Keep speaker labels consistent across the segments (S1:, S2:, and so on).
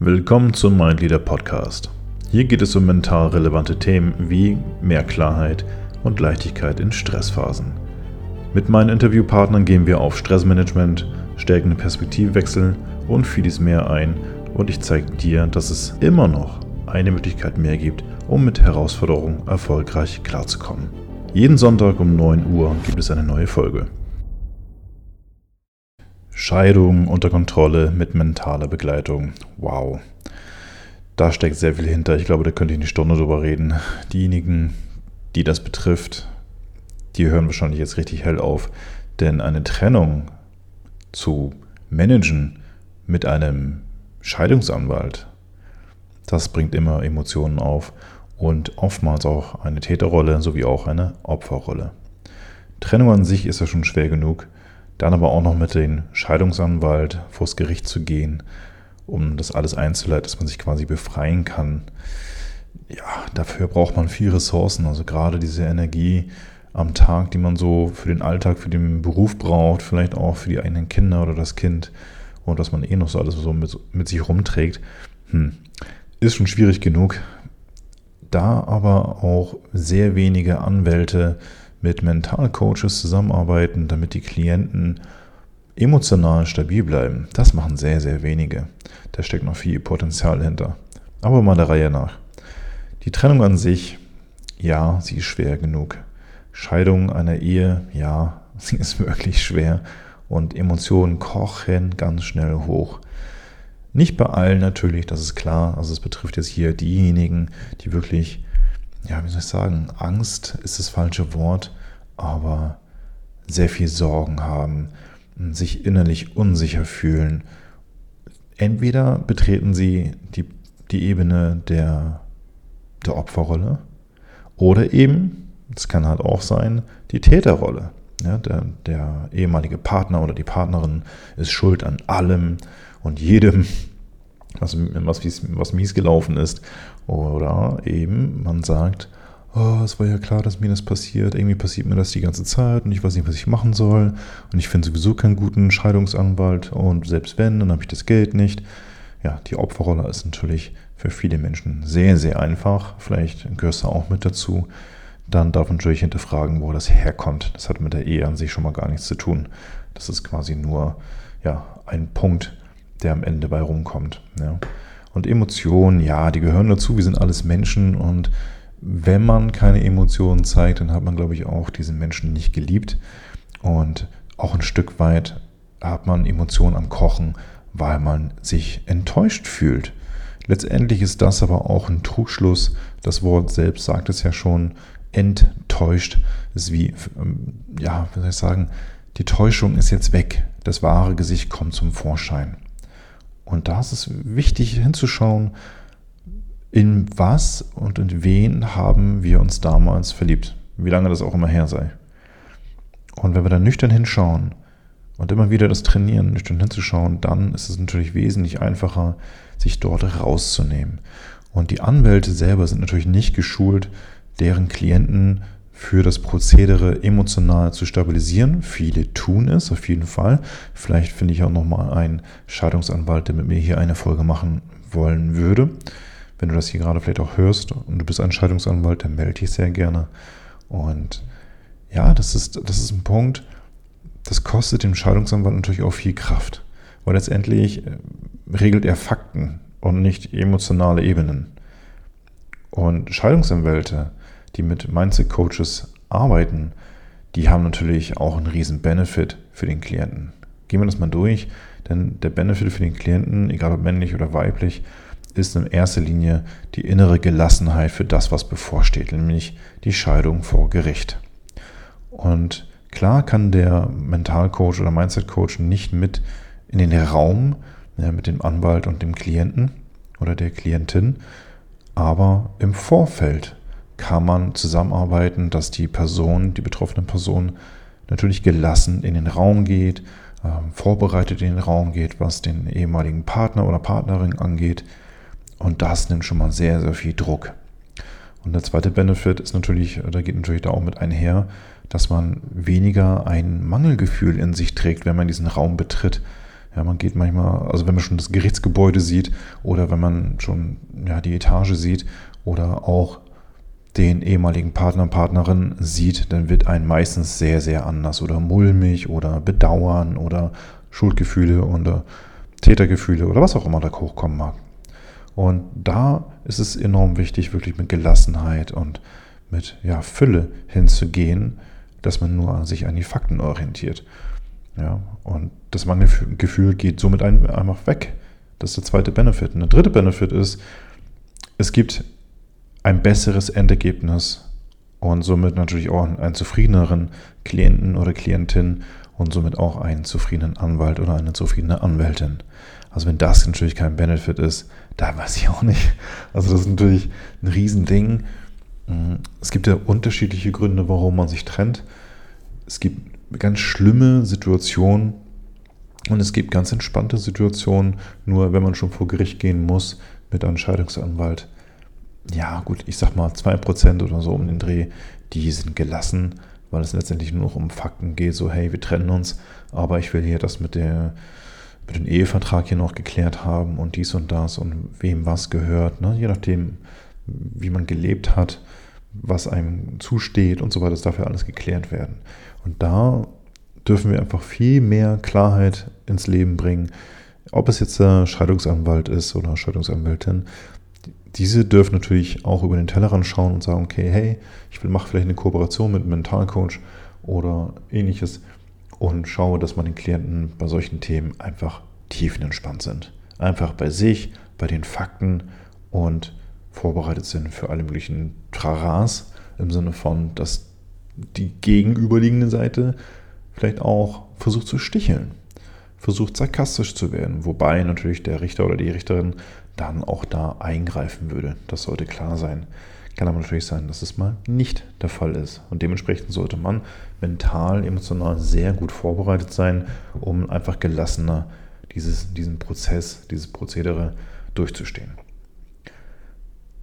S1: Willkommen zum Mindleader Podcast. Hier geht es um mental relevante Themen wie mehr Klarheit und Leichtigkeit in Stressphasen. Mit meinen Interviewpartnern gehen wir auf Stressmanagement, stärkende Perspektivwechsel und vieles mehr ein und ich zeige dir, dass es immer noch eine Möglichkeit mehr gibt, um mit Herausforderungen erfolgreich klarzukommen. Jeden Sonntag um 9 Uhr gibt es eine neue Folge. Scheidung unter Kontrolle mit mentaler Begleitung. Wow. Da steckt sehr viel hinter. Ich glaube, da könnte ich eine Stunde drüber reden. Diejenigen, die das betrifft, die hören wahrscheinlich jetzt richtig hell auf. Denn eine Trennung zu managen mit einem Scheidungsanwalt, das bringt immer Emotionen auf und oftmals auch eine Täterrolle sowie auch eine Opferrolle. Trennung an sich ist ja schon schwer genug. Dann aber auch noch mit dem Scheidungsanwalt vors Gericht zu gehen, um das alles einzuleiten, dass man sich quasi befreien kann. Ja, dafür braucht man viel Ressourcen, also gerade diese Energie am Tag, die man so für den Alltag, für den Beruf braucht, vielleicht auch für die eigenen Kinder oder das Kind und was man eh noch so alles so mit, mit sich rumträgt, hm, ist schon schwierig genug. Da aber auch sehr wenige Anwälte mit Mentalcoaches zusammenarbeiten, damit die Klienten emotional stabil bleiben. Das machen sehr, sehr wenige. Da steckt noch viel Potenzial hinter. Aber mal der Reihe nach. Die Trennung an sich, ja, sie ist schwer genug. Scheidung einer Ehe, ja, sie ist wirklich schwer. Und Emotionen kochen ganz schnell hoch. Nicht bei allen natürlich, das ist klar. Also es betrifft jetzt hier diejenigen, die wirklich ja, wie soll ich sagen, Angst ist das falsche Wort, aber sehr viel Sorgen haben, sich innerlich unsicher fühlen. Entweder betreten sie die, die Ebene der, der Opferrolle oder eben, es kann halt auch sein, die Täterrolle. Ja, der, der ehemalige Partner oder die Partnerin ist schuld an allem und jedem, was, was, was mies gelaufen ist. Oder eben man sagt, oh, es war ja klar, dass mir das passiert. Irgendwie passiert mir das die ganze Zeit und ich weiß nicht, was ich machen soll. Und ich finde sowieso keinen guten Scheidungsanwalt. Und selbst wenn, dann habe ich das Geld nicht. Ja, die Opferrolle ist natürlich für viele Menschen sehr, sehr einfach. Vielleicht gehörst du auch mit dazu. Dann darf man natürlich hinterfragen, wo das herkommt. Das hat mit der Ehe an sich schon mal gar nichts zu tun. Das ist quasi nur ja, ein Punkt, der am Ende bei rumkommt. Ja. Und Emotionen, ja, die gehören dazu. Wir sind alles Menschen und wenn man keine Emotionen zeigt, dann hat man, glaube ich, auch diesen Menschen nicht geliebt. Und auch ein Stück weit hat man Emotionen am Kochen, weil man sich enttäuscht fühlt. Letztendlich ist das aber auch ein Trugschluss. Das Wort selbst sagt es ja schon. Enttäuscht ist wie, ähm, ja, wie soll ich sagen, die Täuschung ist jetzt weg. Das wahre Gesicht kommt zum Vorschein. Und da ist es wichtig hinzuschauen, in was und in wen haben wir uns damals verliebt, wie lange das auch immer her sei. Und wenn wir dann nüchtern hinschauen und immer wieder das trainieren, nüchtern hinzuschauen, dann ist es natürlich wesentlich einfacher, sich dort rauszunehmen. Und die Anwälte selber sind natürlich nicht geschult, deren Klienten für das Prozedere emotional zu stabilisieren. Viele tun es auf jeden Fall. Vielleicht finde ich auch nochmal einen Scheidungsanwalt, der mit mir hier eine Folge machen wollen würde. Wenn du das hier gerade vielleicht auch hörst und du bist ein Scheidungsanwalt, dann melde dich sehr gerne. Und ja, das ist, das ist ein Punkt, das kostet dem Scheidungsanwalt natürlich auch viel Kraft. Weil letztendlich äh, regelt er Fakten und nicht emotionale Ebenen. Und Scheidungsanwälte, die mit Mindset-Coaches arbeiten, die haben natürlich auch einen riesen Benefit für den Klienten. Gehen wir das mal durch, denn der Benefit für den Klienten, egal ob männlich oder weiblich, ist in erster Linie die innere Gelassenheit für das, was bevorsteht, nämlich die Scheidung vor Gericht. Und klar kann der Mentalcoach oder Mindset-Coach nicht mit in den Raum ja, mit dem Anwalt und dem Klienten oder der Klientin, aber im Vorfeld kann man zusammenarbeiten, dass die Person, die betroffene Person natürlich gelassen in den Raum geht, äh, vorbereitet in den Raum geht, was den ehemaligen Partner oder Partnerin angeht. Und das nimmt schon mal sehr, sehr viel Druck. Und der zweite Benefit ist natürlich, da geht natürlich da auch mit einher, dass man weniger ein Mangelgefühl in sich trägt, wenn man diesen Raum betritt. Ja, man geht manchmal, also wenn man schon das Gerichtsgebäude sieht oder wenn man schon ja, die Etage sieht oder auch den ehemaligen Partner, Partnerin sieht, dann wird ein meistens sehr, sehr anders oder mulmig oder bedauern oder Schuldgefühle oder Tätergefühle oder was auch immer da hochkommen mag. Und da ist es enorm wichtig, wirklich mit Gelassenheit und mit ja, Fülle hinzugehen, dass man nur sich an die Fakten orientiert. Ja, und das Mangelgefühl geht somit einfach weg. Das ist der zweite Benefit. Und der dritte Benefit ist, es gibt ein besseres Endergebnis und somit natürlich auch einen zufriedeneren Klienten oder Klientin und somit auch einen zufriedenen Anwalt oder eine zufriedene Anwältin. Also wenn das natürlich kein Benefit ist, da weiß ich auch nicht. Also das ist natürlich ein Riesending. Es gibt ja unterschiedliche Gründe, warum man sich trennt. Es gibt ganz schlimme Situationen und es gibt ganz entspannte Situationen, nur wenn man schon vor Gericht gehen muss mit einem Scheidungsanwalt. Ja, gut, ich sag mal 2% oder so um den Dreh, die sind gelassen, weil es letztendlich nur noch um Fakten geht, so hey, wir trennen uns, aber ich will hier das mit der mit dem Ehevertrag hier noch geklärt haben und dies und das und wem was gehört, ne? je nachdem, wie man gelebt hat, was einem zusteht und so weiter, das darf ja alles geklärt werden. Und da dürfen wir einfach viel mehr Klarheit ins Leben bringen. Ob es jetzt der Scheidungsanwalt ist oder Scheidungsanwältin, diese dürfen natürlich auch über den Tellerrand schauen und sagen, okay, hey, ich mache vielleicht eine Kooperation mit einem Mentalcoach oder ähnliches und schaue, dass meine Klienten bei solchen Themen einfach tiefenentspannt sind. Einfach bei sich, bei den Fakten und vorbereitet sind für alle möglichen Traras im Sinne von, dass die gegenüberliegende Seite vielleicht auch versucht zu sticheln, versucht sarkastisch zu werden, wobei natürlich der Richter oder die Richterin dann auch da eingreifen würde. Das sollte klar sein. Kann aber natürlich sein, dass es mal nicht der Fall ist. Und dementsprechend sollte man mental, emotional sehr gut vorbereitet sein, um einfach gelassener dieses, diesen Prozess, dieses Prozedere durchzustehen.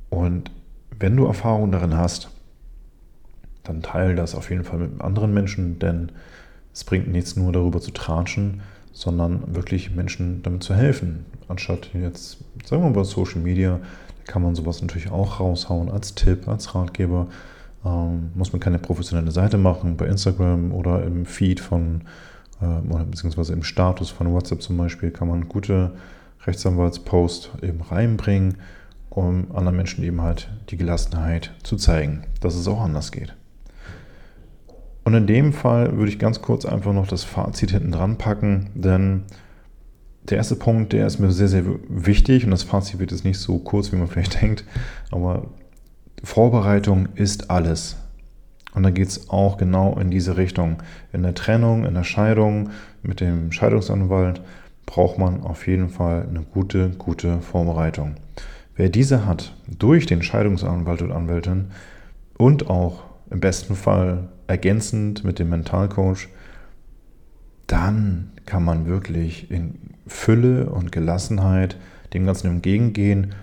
S1: Und wenn du Erfahrung darin hast, dann teile das auf jeden Fall mit anderen Menschen, denn es bringt nichts nur darüber zu tratschen, sondern wirklich Menschen damit zu helfen. Anstatt jetzt, sagen wir mal, bei Social Media, da kann man sowas natürlich auch raushauen als Tipp, als Ratgeber. Ähm, muss man keine professionelle Seite machen, bei Instagram oder im Feed von, äh, beziehungsweise im Status von WhatsApp zum Beispiel, kann man gute Rechtsanwaltspost eben reinbringen um anderen Menschen eben halt die Gelassenheit zu zeigen, dass es auch anders geht. Und in dem Fall würde ich ganz kurz einfach noch das Fazit hinten dran packen, denn der erste Punkt, der ist mir sehr, sehr wichtig und das Fazit wird jetzt nicht so kurz, wie man vielleicht denkt, aber Vorbereitung ist alles. Und da geht es auch genau in diese Richtung. In der Trennung, in der Scheidung mit dem Scheidungsanwalt braucht man auf jeden Fall eine gute, gute Vorbereitung. Wer diese hat, durch den Scheidungsanwalt und Anwältin und auch im besten Fall ergänzend mit dem Mentalcoach, dann kann man wirklich in Fülle und Gelassenheit dem Ganzen entgegengehen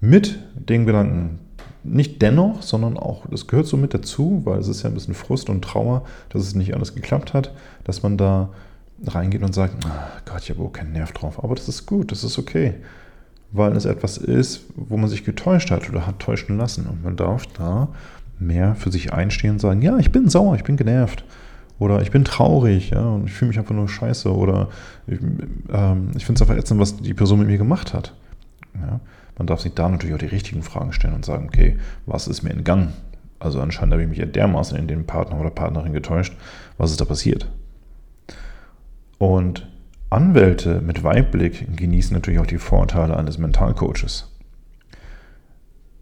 S1: mit dem Gedanken, nicht dennoch, sondern auch, das gehört so mit dazu, weil es ist ja ein bisschen Frust und Trauer, dass es nicht alles geklappt hat, dass man da reingeht und sagt, oh Gott, ich habe auch keinen Nerv drauf. Aber das ist gut, das ist okay weil es etwas ist, wo man sich getäuscht hat oder hat täuschen lassen. Und man darf da mehr für sich einstehen und sagen, ja, ich bin sauer, ich bin genervt. Oder ich bin traurig, ja, und ich fühle mich einfach nur scheiße. Oder ich, ähm, ich finde es einfach ätzend, was die Person mit mir gemacht hat. Ja, man darf sich da natürlich auch die richtigen Fragen stellen und sagen, okay, was ist mir entgangen? Also anscheinend habe ich mich ja dermaßen in den Partner oder Partnerin getäuscht. Was ist da passiert? Und Anwälte mit Weitblick genießen natürlich auch die Vorteile eines Mentalcoaches.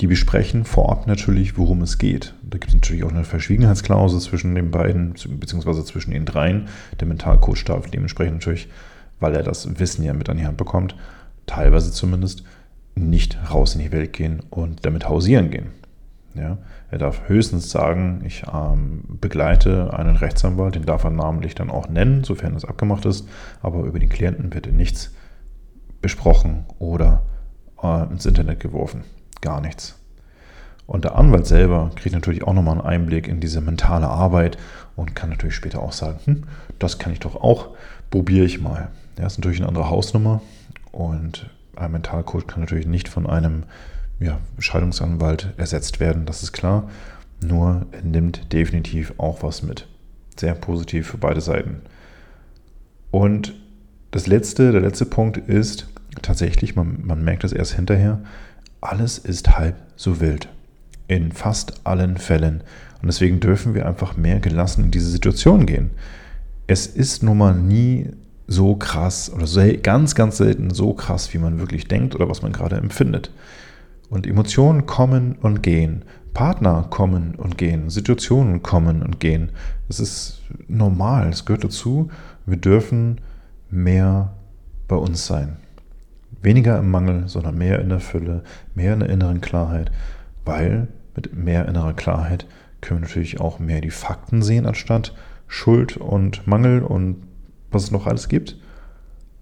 S1: Die besprechen vorab natürlich, worum es geht. Da gibt es natürlich auch eine Verschwiegenheitsklausel zwischen den beiden, beziehungsweise zwischen den dreien. Der Mentalcoach darf dementsprechend natürlich, weil er das Wissen ja mit an die Hand bekommt, teilweise zumindest nicht raus in die Welt gehen und damit hausieren gehen. Ja, er darf höchstens sagen, ich ähm, begleite einen Rechtsanwalt, den darf er namentlich dann auch nennen, sofern es abgemacht ist, aber über den Klienten wird nichts besprochen oder äh, ins Internet geworfen. Gar nichts. Und der Anwalt selber kriegt natürlich auch nochmal einen Einblick in diese mentale Arbeit und kann natürlich später auch sagen, hm, das kann ich doch auch, probiere ich mal. Der ist natürlich eine andere Hausnummer und ein Mentalcoach kann natürlich nicht von einem ja, Scheidungsanwalt ersetzt werden, das ist klar. Nur er nimmt definitiv auch was mit. Sehr positiv für beide Seiten. Und das letzte, der letzte Punkt ist tatsächlich, man, man merkt es erst hinterher, alles ist halb so wild. In fast allen Fällen. Und deswegen dürfen wir einfach mehr gelassen in diese Situation gehen. Es ist nun mal nie so krass oder ganz, ganz selten so krass, wie man wirklich denkt oder was man gerade empfindet. Und Emotionen kommen und gehen. Partner kommen und gehen. Situationen kommen und gehen. Das ist normal. Es gehört dazu. Wir dürfen mehr bei uns sein. Weniger im Mangel, sondern mehr in der Fülle, mehr in der inneren Klarheit, weil mit mehr innerer Klarheit können wir natürlich auch mehr die Fakten sehen, anstatt Schuld und Mangel und was es noch alles gibt,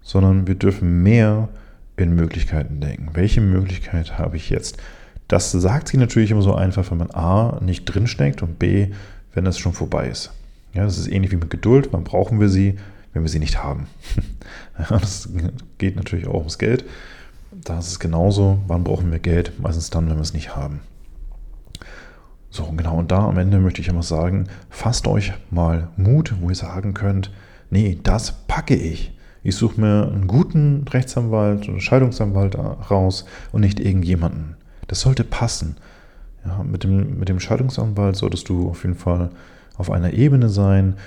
S1: sondern wir dürfen mehr in Möglichkeiten denken. Welche Möglichkeit habe ich jetzt? Das sagt sich natürlich immer so einfach, wenn man A nicht drinsteckt und B, wenn das schon vorbei ist. Ja, das ist ähnlich wie mit Geduld. Wann brauchen wir sie, wenn wir sie nicht haben? ja, das geht natürlich auch ums Geld. Da ist es genauso. Wann brauchen wir Geld? Meistens dann, wenn wir es nicht haben. So, genau. Und da am Ende möchte ich immer sagen, fasst euch mal Mut, wo ihr sagen könnt, nee, das packe ich. Ich suche mir einen guten Rechtsanwalt oder Scheidungsanwalt raus und nicht irgendjemanden. Das sollte passen. Ja, mit, dem, mit dem Scheidungsanwalt solltest du auf jeden Fall auf einer Ebene sein.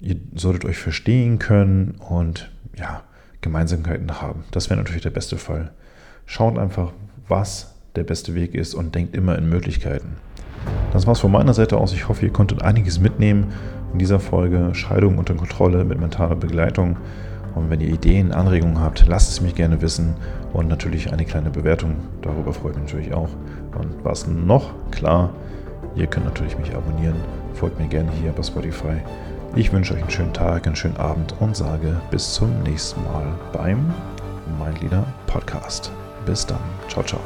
S1: Ihr solltet euch verstehen können und ja, Gemeinsamkeiten haben. Das wäre natürlich der beste Fall. Schaut einfach, was der beste Weg ist und denkt immer in Möglichkeiten. Das war's von meiner Seite aus. Ich hoffe, ihr konntet einiges mitnehmen in dieser Folge Scheidung unter Kontrolle mit mentaler Begleitung. Und wenn ihr Ideen, Anregungen habt, lasst es mich gerne wissen. Und natürlich eine kleine Bewertung. Darüber freut mich natürlich auch. Und was noch? Klar, ihr könnt natürlich mich abonnieren. Folgt mir gerne hier bei Spotify. Ich wünsche euch einen schönen Tag, einen schönen Abend und sage bis zum nächsten Mal beim Mindleader Podcast. Bis dann. Ciao, ciao.